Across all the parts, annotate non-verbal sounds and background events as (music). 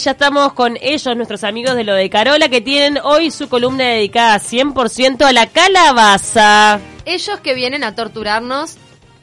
Ya estamos con ellos, nuestros amigos de lo de Carola, que tienen hoy su columna dedicada 100% a la calabaza. Ellos que vienen a torturarnos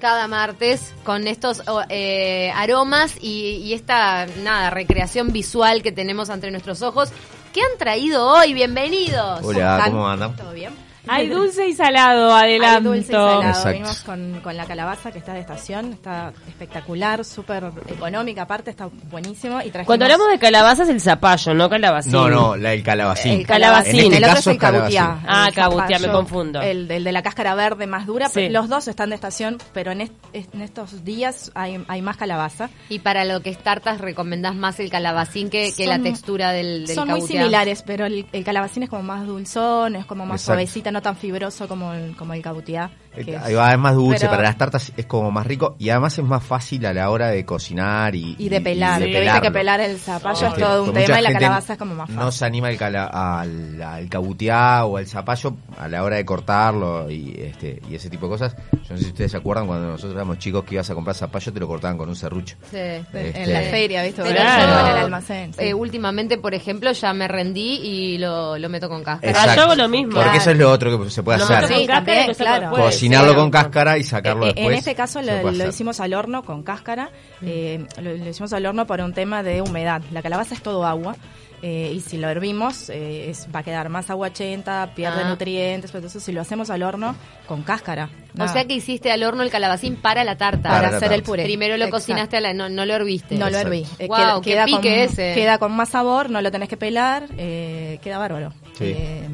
cada martes con estos eh, aromas y, y esta nada recreación visual que tenemos ante nuestros ojos. ¿Qué han traído hoy? Bienvenidos. Hola. ¿cómo andan? ¿Todo bien? Hay dulce y salado, adelanto. Hay dulce y salado. Exacto. Venimos con, con la calabaza que está de estación, está espectacular, súper económica, aparte está buenísimo. Y trajimos Cuando hablamos de calabaza es el zapallo, no calabacín. No, no, la del calabacín. el calabacín, En este el otro caso es el cabutiá. Ah, El cabutiá, me confundo. El, el de la cáscara verde más dura, Sí. los dos están de estación, pero en, est- en estos días hay, hay más calabaza. Y para lo que es tartas, recomendás más el calabacín que, que la textura del, del Son muy similares, pero el, el calabacín es como más dulzón, es como más Exacto. suavecita, no tan fibroso como el, como el cabutiá. Es- Ahí va, es más dulce, pero- para las tartas es como más rico y además es más fácil a la hora de cocinar y, Y de pelar, de que viste que pelarlo. pelar el zapallo Este, es todo un tema y la calabaza es como más fácil. No se anima al, cala- al, al cabutiá o al zapallo a la hora de cortarlo y este y ese tipo de cosas. Yo no sé si ustedes se acuerdan cuando nosotros éramos chicos que ibas a comprar zapallo te lo cortaban con un serrucho. Sí. Este- en la feria, ¿viste? Pero Claro. yo, en el almacén. sí. eh, últimamente, por ejemplo, ya me rendí y lo, lo meto con cáscara. Exacto. yo hago lo mismo. Porque Claro. eso es lo otro que se puede Lo hacer. meto con Sí, cáscara también, y claro. después. Cocinarlo con cáscara y sacarlo Eh, después. En este caso lo, hicimos al horno con cáscara, eh, lo, lo hicimos al horno por un tema de humedad. La calabaza es todo agua. eh, y si lo hervimos eh, es, va a quedar más aguachenta, pierde Ah. nutrientes, pero entonces si lo hacemos al horno con cáscara. O nada, sea que hiciste al horno el calabacín para la tarta. para Para la hacer el puré. Primero lo Exacto. cocinaste, a la, no, no lo herviste. No lo herví. Eh, Guau, qué pique con, ese. queda con más sabor, no lo tenés que pelar, eh, queda bárbaro. Sí. Eh,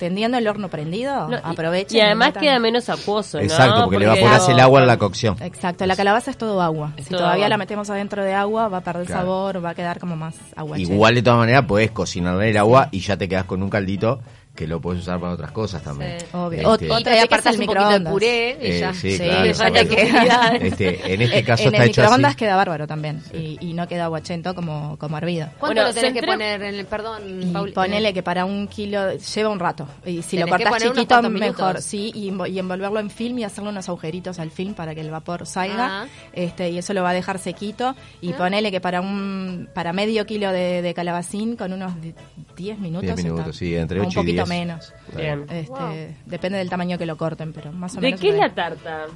tendiendo el horno prendido, No, y- aprovechen. Y además queda menos acuoso, ¿no? Exacto, porque, le evaporas el agua en la cocción. Exacto, la calabaza es todo agua. Es si todo todavía agua. la metemos adentro de agua, va a perder Claro. sabor, va a quedar como más agua. Igual de todas maneras podés cocinar el agua y ya te quedas con un caldito que lo puedes usar para otras cosas también. Sí. Obvio. Este, Otra y aparte apartas el un poquito de microondas. puré y Eh, ya. sí, Sí, claro, ya exacto. te queda. (laughs) Este, en este Eh, caso en está el hecho microondas así. queda bárbaro también y, y no queda aguachento como, como hervido. ¿Cuánto Bueno, lo tenés que poner en el, perdón, Y Paul? ponele que para un kilo lleva un rato. Y si lo que cortás chiquito, mejor. Sí, y, envo- y envolverlo en film y hacerle unos agujeritos al film para que el vapor salga. Ah. este Y eso lo va a dejar sequito. Y Ah. ponele que para un para medio kilo de, de calabacín, con unos di- 10 minutos. 10 minutos, está. sí, entre O 8 Un y poquito 10. menos. Bien. Este, Wow. Depende del tamaño que lo corten, pero más o ¿De menos. qué es la tarta?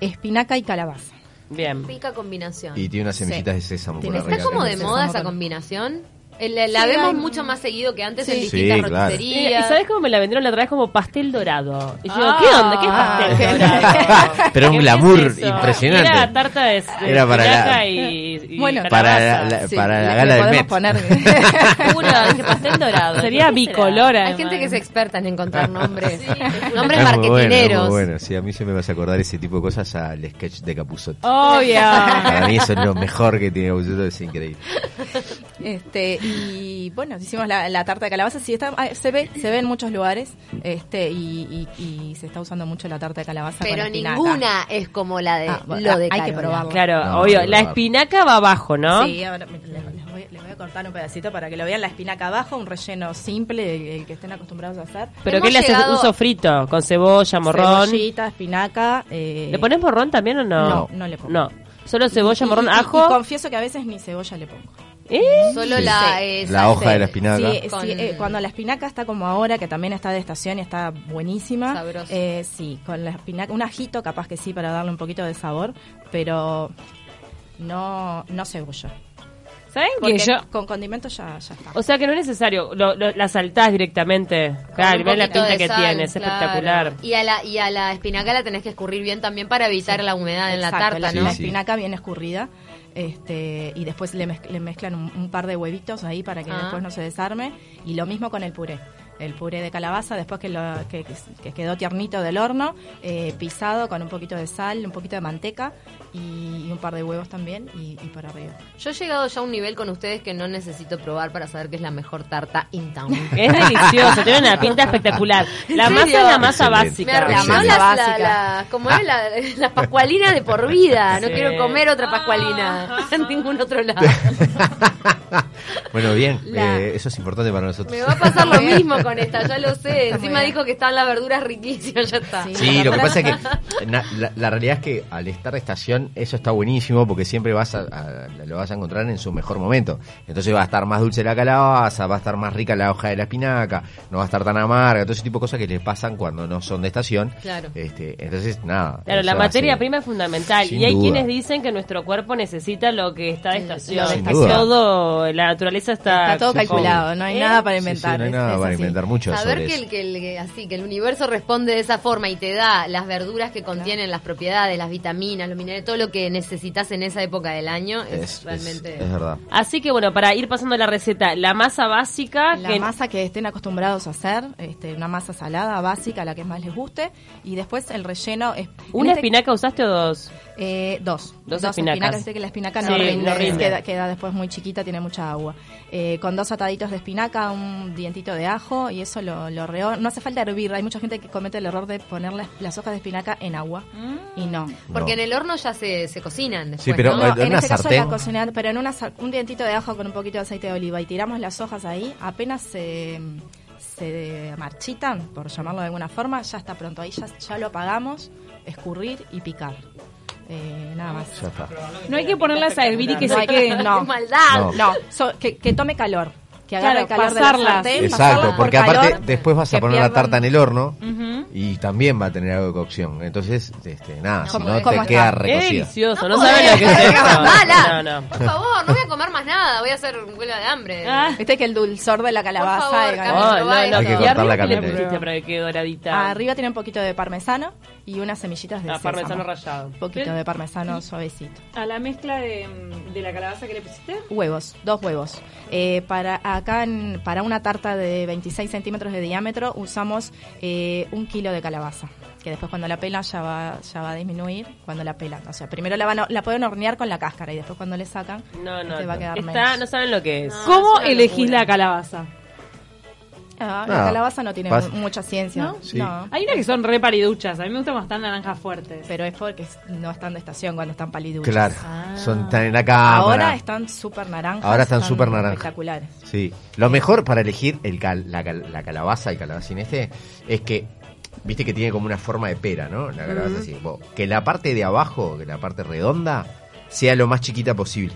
Espinaca y calabaza. Bien. Rica combinación. Y tiene unas Sí. semillitas de sésamo por Tiene- arriba. ¿Está como de moda esa combinación? Eh, La, la Sí, vemos hay- mucho más seguido que antes en Sí. distintas Sí, claro. Eh, ¿Y roticerías. sabes cómo me la vendieron la otra vez como pastel dorado? Y yo digo, Ah, ¿qué onda? ¿Qué es pastel qué- dorado? (laughs) Pero un ¿Qué glamour es impresionante. Era tarta de, de Era para la- y, (laughs) y Bueno, Para calabaza. la- la- Sí, para la gala del podemos Met. poner- (laughs) dije pastel dorado. Sería ¿Qué bicolor, Hay además. gente que es experta en encontrar nombres. Sí. nombres Es muy bueno, es marketineros. muy bueno. Sí, a mí se me vas a acordar ese tipo de cosas al sketch de Capuzotto. Obvio. Para mí eso es lo mejor que tiene Capuzotto, es increíble. Este, y bueno, hicimos la, la tarta de calabaza, sí, está, ah, se ve, se ve en muchos lugares, este, y, y- y se está usando mucho la tarta de calabaza Pero ninguna es como la de Ah, lo de hay que probarla. Claro, No, obvio. La espinaca va abajo, ¿no? Sí, ahora les, les voy, les voy a cortar un pedacito para que lo vean la espinaca abajo, un relleno simple, el, el que estén acostumbrados a hacer. ¿Pero qué le haces? Un sofrito con cebolla, morrón. Cebollita, espinaca. eh, ¿Le pones morrón también o no? No, no le pongo. No. Solo cebolla, y- morrón, y- y- ajo. Y confieso que a veces ni cebolla le pongo. ¿Eh? Solo Sí. la, eh, La hoja de la espinaca. Sí, Con- sí, eh, cuando la espinaca está como ahora, que también está de estación y está buenísima. Sabroso. eh, sí, con la espinaca, un ajito capaz que sí para darle un poquito de sabor, pero no, no cebolla. ¿Saben Porque que yo.? con condimentos ya, ya está. O sea que no es necesario, lo, lo- la saltás directamente. Claro, ves la pinta que sal, tiene, es claro. espectacular. Y a la y a la espinaca la tenés que escurrir bien también para evitar la humedad en la tarta, Sí, ¿no? La sí. espinaca bien escurrida. Este, y después le, mezc- le mezclan un, un par de huevitos ahí para que Ah. después no se desarme. Y lo mismo con el puré. El puré de calabaza, después que, lo, que, que quedó tiernito del horno, eh, pisado con un poquito de sal, un poquito de manteca y, y un par de huevos también y, y por arriba. Yo he llegado ya a un nivel con ustedes que no necesito probar para saber que es la mejor tarta in town. (laughs) Es delicioso, tiene una pinta espectacular. La ¿En masa serio? es la masa Excelente. Me básica. Excelente. las, la, Básica. la- como es la, (laughs) la pascualina de por vida. No Sí. quiero comer otra pascualina (laughs) en ningún otro lado. bueno, bien, La- eh, eso es importante para nosotros. Me va a pasar lo mismo con esta, ya lo sé. Encima dijo que están las verduras riquísimas, ya está. Sí. Sí, lo que pasa es que na- la, la realidad es que al estar de estación eso está buenísimo porque siempre vas a, a- lo vas a encontrar en su mejor momento. Entonces va a estar más dulce la calabaza, va a estar más rica la hoja de la espinaca, no va a estar tan amarga, todo ese tipo de cosas que les pasan cuando no son de estación. Claro. Este, entonces, nada. Claro, la materia hace- prima es fundamental. Y hay duda. quienes dicen que nuestro cuerpo necesita lo que está de estación. Sin duda. Todo, la naturaleza está... Está todo calculado, no hay ¿Eh? nada para Sí, sí, inventar. no hay nada es para así. Mucho Saber sobre que eso. el, que, el, que- así, que el universo responde de esa forma y te da las verduras que contienen las propiedades, las vitaminas, los minerales, todo lo que necesitas en esa época del año es, realmente... es verdad. Así que bueno, para ir pasando la receta, la masa básica... La que masa que estén acostumbrados a hacer, este, una masa salada, básica, la que más les guste. Y después el relleno es... ¿Una este- espinaca usaste o dos? Eh, dos. Dos espinacas. Viste que la espinaca Sí, no, rinde, no rinde. Queda, queda después muy chiquita, tiene mucha agua. Eh, con dos ataditos de espinaca, un dientito de ajo y eso lo, lo reo- No hace falta hervir. Hay mucha gente que comete el error de poner las, las hojas de espinaca en agua. Y no. Porque No. en el horno ya se, se cocinan después, Sí, pero- ¿no? No, en en una este caso sartén. la cocinar, pero en una, un dientito de ajo con un poquito de aceite de oliva y tiramos las hojas ahí, apenas se, se marchitan, por llamarlo de alguna forma, ya está pronto. Ahí ya, ya lo apagamos, escurrir y picar. Eh, nada más. Ya está. No hay que ponerlas a hervir y que No se queden. no. ¡Qué (laughs) maldad! No. No, so- que, que tome calor. Que agarre Claro, calor de la pasarlas. sartén, Exacto, pasarlas por porque aparte calor, después vas a poner la pierdan- tarta en el horno Ujú. y también va a tener algo de cocción. Entonces, este, nada, si ¿Cómo- no te queda está? Qué recocida. delicioso, no, No saben lo que es es mala. No, no. (laughs) Por favor, no voy a comer más nada, voy a hacer huela de hambre. Ah. Viste que el dulzor de la calabaza... Por favor, Oh, probá no, no. Hay que ¿Y cortar la pusiste para que quede doradita? Arriba tiene un poquito de parmesano y unas semillitas de Ah, sésamo. parmesano rallado. Un poquito de parmesano suavecito. A la mezcla de, de la calabaza que le pusiste. Huevos, dos huevos. Eh, para acá, en- para una tarta de 26 centímetros de diámetro, usamos eh, un kilo de calabaza. Que después cuando la pelan ya va, ya va a disminuir cuando la pelan. O sea, primero la, van a- la pueden hornear con la cáscara y después cuando le sacan, No, no. te va a quedar Está, menos. no saben lo que es. ¿Cómo es elegís locura. la calabaza? Ah, Nada, la calabaza no tiene pas- mu- mucha ciencia. ¿No? Sí. No, Hay unas que son re paliduchas. A mí me gustan están naranjas fuertes. Pero es porque es- no están de estación cuando están paliduchas. Claro, Ah. son están en la cámara. Ahora están súper naranjas. Ahora están súper naranjas. Espectaculares. Sí, lo mejor para elegir el cal- la, cal- la calabaza, el calabacín este, es que, viste que tiene como una forma de pera, ¿no? La calabaza así. Bueno, que la parte de abajo, que la parte redonda, sea lo más chiquita posible.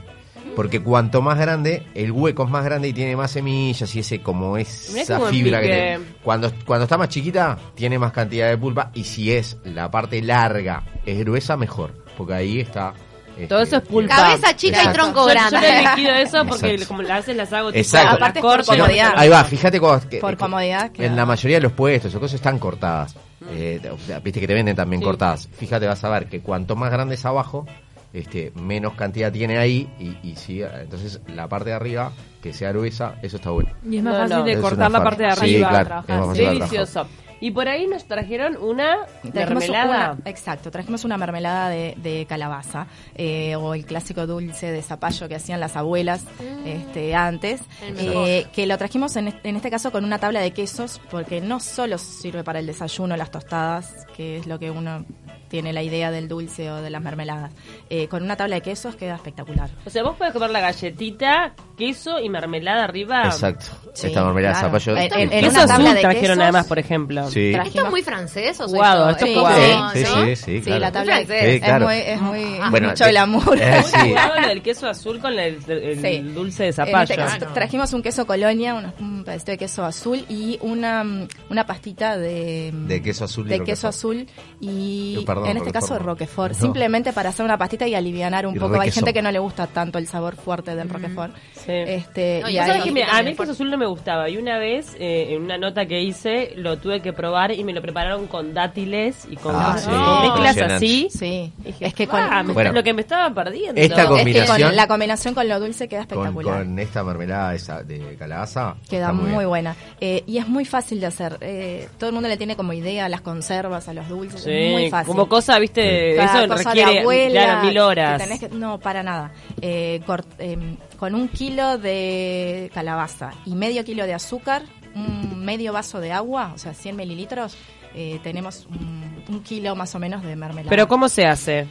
Porque cuanto más grande, el hueco es más grande y tiene más semillas y ese como Mirá esa fibra que tiene. Cuando, cuando está más chiquita, tiene más cantidad de pulpa y si es la parte larga, es gruesa, mejor. Porque ahí está... este, Todo eso es pulpa. Cabeza chica y tronco Yo, yo grande. no he elegido eso porque Exacto. como las veces las hago tipo, Exacto. Aparte es por comodidad. Ahí va, fíjate cuando, que- Por que- comodidad, En la mayoría de los puestos o cosas están cortadas. Eh, o sea, Viste que te venden también Sí. cortadas. Fíjate, vas a ver que cuanto más grande es abajo, este, menos cantidad tiene ahí. Y, y sí, entonces la parte de arriba, que sea gruesa, eso está bueno. Y es más No, fácil no. de Es cortar la parte de Sí, arriba. claro, trabajar. es más fácil de trabajar. Delicioso. Y por ahí nos trajeron una Trajimos mermelada. una- exacto, trajimos una mermelada de, de calabaza eh, o el clásico dulce de zapallo que hacían las abuelas este, antes, eh, que lo trajimos en, en este caso con una tabla de quesos porque no solo sirve para el desayuno, las tostadas, que es lo que uno tiene la idea del dulce o de las mermeladas, eh, con una tabla de quesos queda espectacular. O sea, vos podés comer la galletita, queso y mermelada arriba. Exacto. Sí, Esta mermelada claro. de zapallo. En- en- en Queso una tabla azul de trajeron quesos, además, por ejemplo. Sí. ¿Esto es muy francés o yo? esto es Sí. Sí, sí, sí, Sí, claro. la tabla de Sí, quesos claro. es muy, es muy Bueno, mucho de- glamour. eh, sí. Jugado lo del queso azul con el, el Sí. dulce de En zapallo. este caso, Ah, no. trajimos un queso colonia, un pedacito de queso azul y una, una pastita de, De queso azul y de queso azul y Eh, perdón, en este caso Roquefort no. Simplemente para hacer una pastita y alivianar un Y poco. Hay gente que no le gusta tanto el sabor fuerte del Roquefort. Sí. Este, No, y que me- a mí el queso azul no me gustaba y una vez eh, en una nota que hice lo tuve que probar y me lo prepararon con dátiles y con, Ah, con sí, mezclas así. Sí, Dije, es que con, "Ah, me- Bueno. lo que me estaba perdiendo. Esta es que con combinación- la combinación con lo dulce queda espectacular. con esta mermelada esa de calabaza. Queda muy, buena. Eh, y es muy fácil de hacer. Eh, todo el mundo le tiene como idea a las conservas, a los dulces. Sí, es muy fácil. como cosa, viste, Cada eso cosa requiere de abuela, claro, mil horas. que tenés que- no, para nada. Eh, cort- eh, con un kilo de calabaza y medio kilo de azúcar, un medio vaso de agua, o sea, 100 mililitros, eh, tenemos un, un kilo más o menos de mermelada. Pero ¿cómo se hace?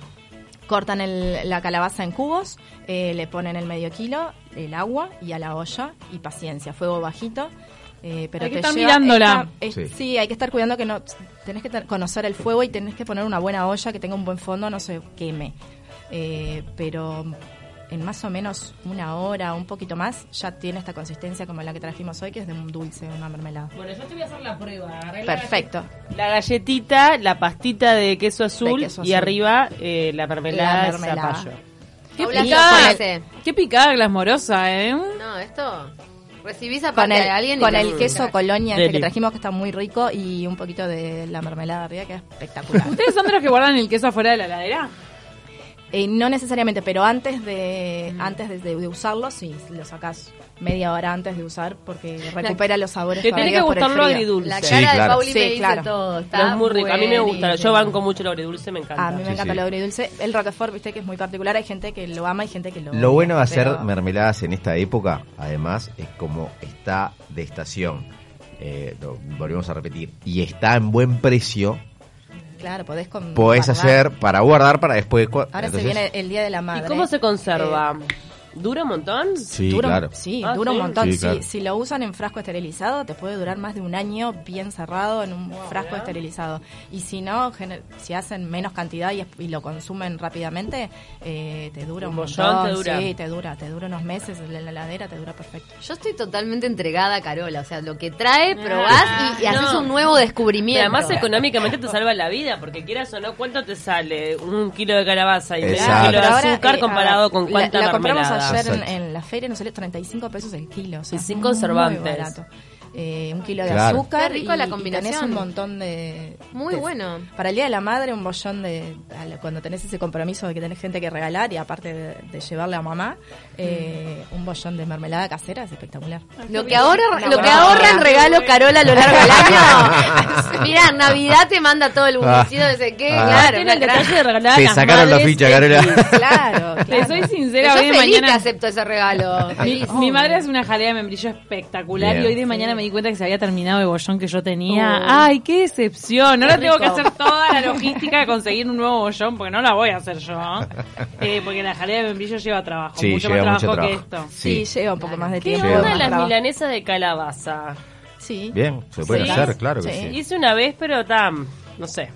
Cortan el- la calabaza en cubos, eh, le ponen el medio kilo, el agua y a la olla y paciencia, fuego bajito. Eh, pero Hay que te estar lleva- mirándola. es- Sí. sí. hay que estar cuidando que no tenés que conocer el fuego y tenés que poner una buena olla que tenga un buen fondo, no se queme. Eh, pero en más o menos una hora, un poquito más, ya tiene esta consistencia como la que trajimos hoy, que es de un dulce, una mermelada. Bueno, yo te voy a hacer la prueba. Perfecto. La galletita, la pastita de queso azul, De queso y arriba eh, la mermelada, La de zapallo. Qué picada, qué picada glamorosa, ¿eh? No, esto. ¿Recibís Con aparte el, de alguien? con el queso colonia este que trajimos, que está muy rico, y un poquito de la mermelada arriba, que es espectacular. ¿Ustedes son de los que guardan el queso afuera de la heladera? Eh, no necesariamente, pero antes de antes de, de usarlo, sí, lo sacás media hora antes de usar porque recupera los sabores Te tiene que gustar lo agridulce. La Sí, cara de claro. Pauli Sí, me dice claro. todo. Está es muy rico. A mí me gusta. Yo banco mucho el agridulce, me encanta. A mí me Sí, encanta sí. el agridulce. El Roquefort, viste que es muy particular. Hay gente que lo ama y gente que lo Lo odia, bueno de hacer pero- mermeladas en esta época, además, es como está de estación. Eh, lo volvemos a repetir. Y está en buen precio. Claro, podés con Podés guardar. hacer para guardar para después. Ahora entonces- se viene el Día de la Madre. ¿Y cómo se conserva? Eh, ¿Dura un montón? Sí, dura, claro. Sí, Ah, dura ¿sí? un montón. Sí, Si- claro. Si, lo usan en frasco esterilizado, te puede durar más de un año bien cerrado en un frasco esterilizado. Y si no, gener- si hacen menos cantidad y, lo consumen rápidamente, eh, te dura un, Un montón montón. te dura. Sí, te dura. Te dura unos meses en la heladera, te dura perfecto. Yo estoy totalmente entregada a Carola. O sea, lo que trae, probás y, y no. haces un nuevo Y descubrimiento. además económicamente te salva la vida, porque quieras o no, ¿cuánto te sale un kilo de calabaza y medio Exacto. kilo de Pero ahora, azúcar eh, comparado con cuánta La? Ayer en, en la feria, nos salió 35 pesos el kilo. O sea, Y sin muy conservantes. barato. Eh, un kilo de Claro. azúcar Qué rico y, la y combinación. tenés un montón de... Muy de- bueno. Para el Día de la Madre, un bollón de... Cuando tenés ese compromiso de que tenés gente que regalar y aparte de, de llevarle a mamá, eh, un bollón de mermelada casera es espectacular. Lo que ahorra, Una lo que ahorra en idea. regalos Carola a lo largo del año. (laughs) Mirá, Navidad te manda todo el bullicio de ese qué, Ah. claro. Tiene el detalle de regalar a Te las sacaron la madres ficha, el- Carola. Claro, Te soy Yo sincera, hoy de feliz que mañana... acepto ese regalo. Mi, madre hace una jalea de membrillo espectacular Bien. y hoy de mañana me di cuenta que se había terminado el bollón que yo tenía. Oh. ¡Ay, qué decepción! Ahora Qué tengo que hacer toda la logística de conseguir un nuevo bollón porque no la voy a hacer yo. Eh, porque la jalea de membrillo lleva trabajo, Sí, mucho lleva más mucho trabajo que trabajo. esto. Sí, lleva un poco más de ¿Qué tiempo. onda Lleva las trabajo. milanesas de calabaza? Sí. Bien, se puede Sí. hacer, claro que Sí. sí. Hice una vez, pero tan, no sé.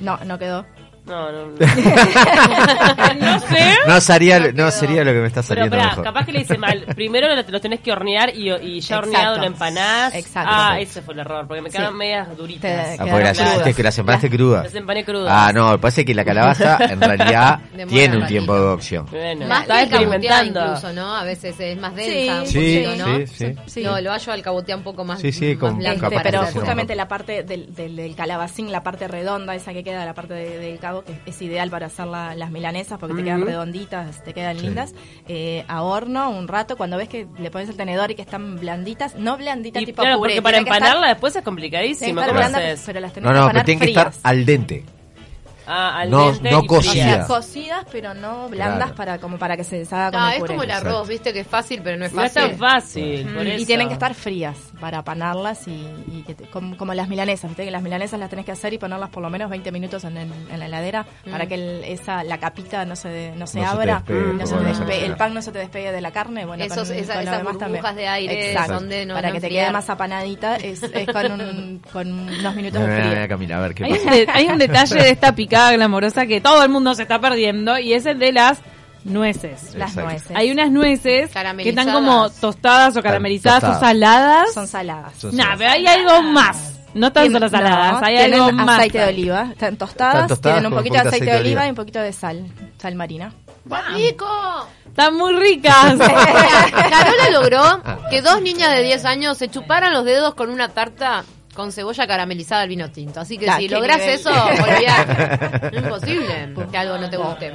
No, no quedó. No, no. no. (laughs) No sé. No sería, no sería lo que me está Pero saliendo pará, mejor. capaz que le hice mal. (laughs) Primero lo, lo tenés que hornear y, y ya Exacto. horneado lo empanás. Exacto. Ah, ese fue el error, porque me quedaron Sí. medias duritas. Ah, porque las hiciste que las empanaste crudas. Las empané crudas. Ah, no, parece que la calabaza (laughs) en realidad Demora tiene un tiempo de cocción. Bueno, Más cabotear experimentando. incluso, ¿no? A veces es más densa Sí, un Sí, poquito, ¿no? sí, sí. Sí. No, lo hallo al cabotear un poco más, Sí, sí, más con- blanco Este, pero justamente la parte del, del, del calabacín, la parte redonda, esa que queda, la parte de- del que es ideal para hacer la- las milanesas porque te quedan redonditas, te quedan Sí. lindas. Eh, a horno un rato, cuando ves que le pones el tenedor y que están blanditas, no blanditas Y tipo claro, puré, porque para que estar- empanarla después es que complicadísimo. ¿Cómo blandas, haces? pero las tenés No, que no, empanar pero tienen que estar al dente. Ah, al No- dente no y cocidas. O sea, cocidas, pero no blandas Claro. para como para que se deshaga con Ah, el es puré. como el arroz, Exacto. viste que es fácil, pero no es No es fácil. tan fácil, por Mm, eso. Y tienen que estar frías para panarlas y, y que te- como, como las milanesas, ¿viste? Que las milanesas las tenés que hacer y ponerlas por lo menos 20 minutos en, el- en la heladera para que el- esa la capita no se, no se No se te abra, despegue, no se como despegue- el pan no se te despegue de la carne. Bueno, Esos- con, esa- con lo esas burbujas también. de aire Exacto. son de no- para no que te quede más apanadita es, es con, un- con unos minutos (laughs) de frío. Camila, a ver qué Hay un, pasa. de- hay un detalle de esta picada glamorosa que todo el mundo se está perdiendo y es el de las nueces. Las Exacto. nueces. Hay unas nueces que están como tostadas o caramelizadas o saladas. Son saladas. Son Nah, saladas. pero hay algo más. No están solo saladas, no, hay tienen algo más. aceite de oliva. Están tostadas, Están tostadas tienen un poquito de aceite de oliva oliva. y un poquito de sal, sal marina. ¡Rico! Están muy ricas. (laughs) Carola logró que dos niñas de 10 años se chuparan los dedos con una tarta con cebolla caramelizada al vino tinto. Así que si nivel. eso, olvidate. (laughs) Es imposible que algo no te guste.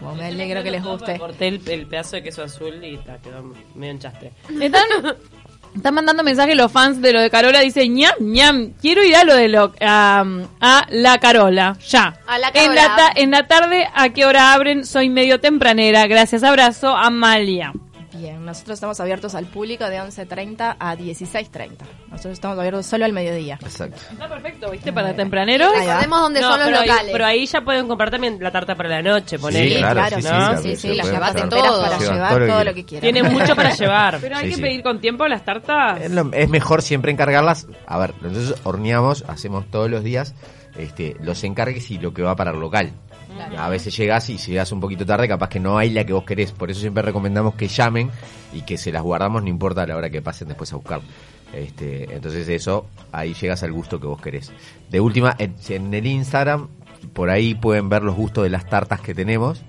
Bueno, me alegro que les guste. Corté el, el pedazo de queso azul y ta, quedó medio enchaste. Están, (laughs) están mandando mensajes los fans de lo de Carola. Dice, ñam, ñam, quiero ir a lo de lo, a, a la Carola. Ya. A la En Carola. la, ta- en la tarde, ¿a qué hora abren? Soy medio tempranera. Gracias, abrazo, Amalia. Bien, nosotros estamos abiertos al público de 11.30 a 16.30. Nosotros estamos abiertos solo al mediodía. Exacto. Está perfecto, ¿viste? Para tempraneros. Ahí. Recordemos dónde No, son los pero, ahí, locales. pero ahí ya pueden comprar también la tarta para la noche, ponele. Sí, claro, sí, sí, sí, ¿no? Sí, se sí, las llevas todo. para Llevan llevar todo lo todo que lo que quieran. Tienen mucho para (laughs) llevar. Pero hay Sí, que sí. pedir con tiempo las tartas. Es, lo- es mejor siempre encargarlas. A ver, nosotros horneamos, hacemos todos los días este, los encargues y lo que va para el local. A veces llegas y si llegas un poquito tarde, capaz que no hay la que vos querés. Por eso siempre recomendamos que llamen y que se las guardamos, no importa la hora que pasen después a buscar. Este, entonces eso, ahí llegas al gusto que vos querés. De última, en, en el Instagram, por ahí pueden ver los gustos de las tartas que tenemos.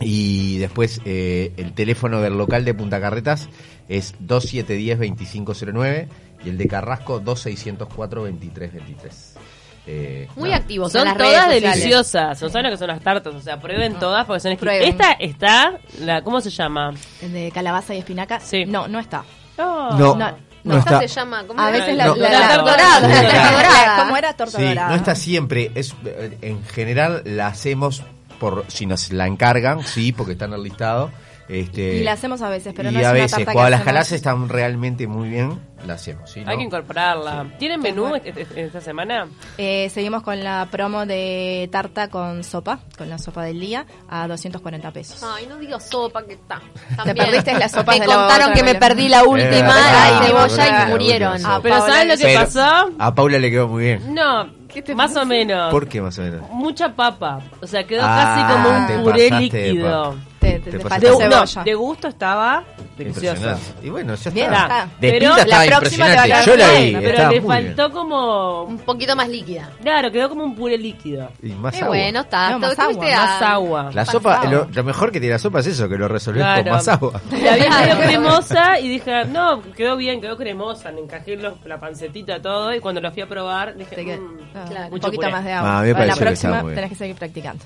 Y después eh, el teléfono del local de Punta Carretas es 2710-2509 y el de Carrasco 2604-2323. Eh, Muy activos en Son las todas redes deliciosas. No saben lo que son las tartas. O sea, prueben todas porque son exquisitas. Prueben. Esta está, la, ¿cómo se llama? De calabaza y espinaca, Sí. no, no está. Oh. No, No, no, Esta está. se llama, ¿cómo A era? veces la, No. la- La la- torta dorada, la Sí. torta dorada. ¿Cómo era torta Sí, dorada? no está siempre. Es eh, En general la hacemos por si nos la encargan, sí, porque está en el listado. Este, Y la hacemos a veces, pero y no es a una veces, tarta que cuando las jalás están realmente muy bien, la hacemos. ¿sí, no? Hay que incorporarla. ¿Tienen menú este- este- esta semana? Eh, seguimos con la promo de tarta con sopa, con la sopa del día, a 240 pesos. Ay, no digo sopa que está. Te También. perdiste las sopas Me de la contaron que me perdí la última, verdad, la es cebolla y murieron. la Ah, pero ¿saben lo que Pero pasó? A Paula le quedó muy bien. No, más o menos. ¿Por qué más o menos? Mucha papa. O sea, quedó Ah, casi como un puré líquido. Te, te, falta De, no, de gusto estaba delicioso. Impresionante. Y bueno, ya Bien, está. está. De Pero pinta la próxima te va a quedar Yo la vi. Pero le muy bien. faltó como... Un poquito más líquida. Claro, quedó como un puré líquido. Y más Qué agua. bueno está. No, más agua, a- Más agua. La sopa, lo, lo mejor que tiene la sopa es eso, que lo resolvés Claro. con más agua. (laughs) La vi (laughs) medio cremosa y dije, no, quedó bien, quedó cremosa. Le encajé los- la pancetita, todo. Y cuando la fui a probar, dije, Te queda- "Mm, ah, claro, un poquito puré". más de Ah, agua. a mí me la próxima tenés que seguir practicando.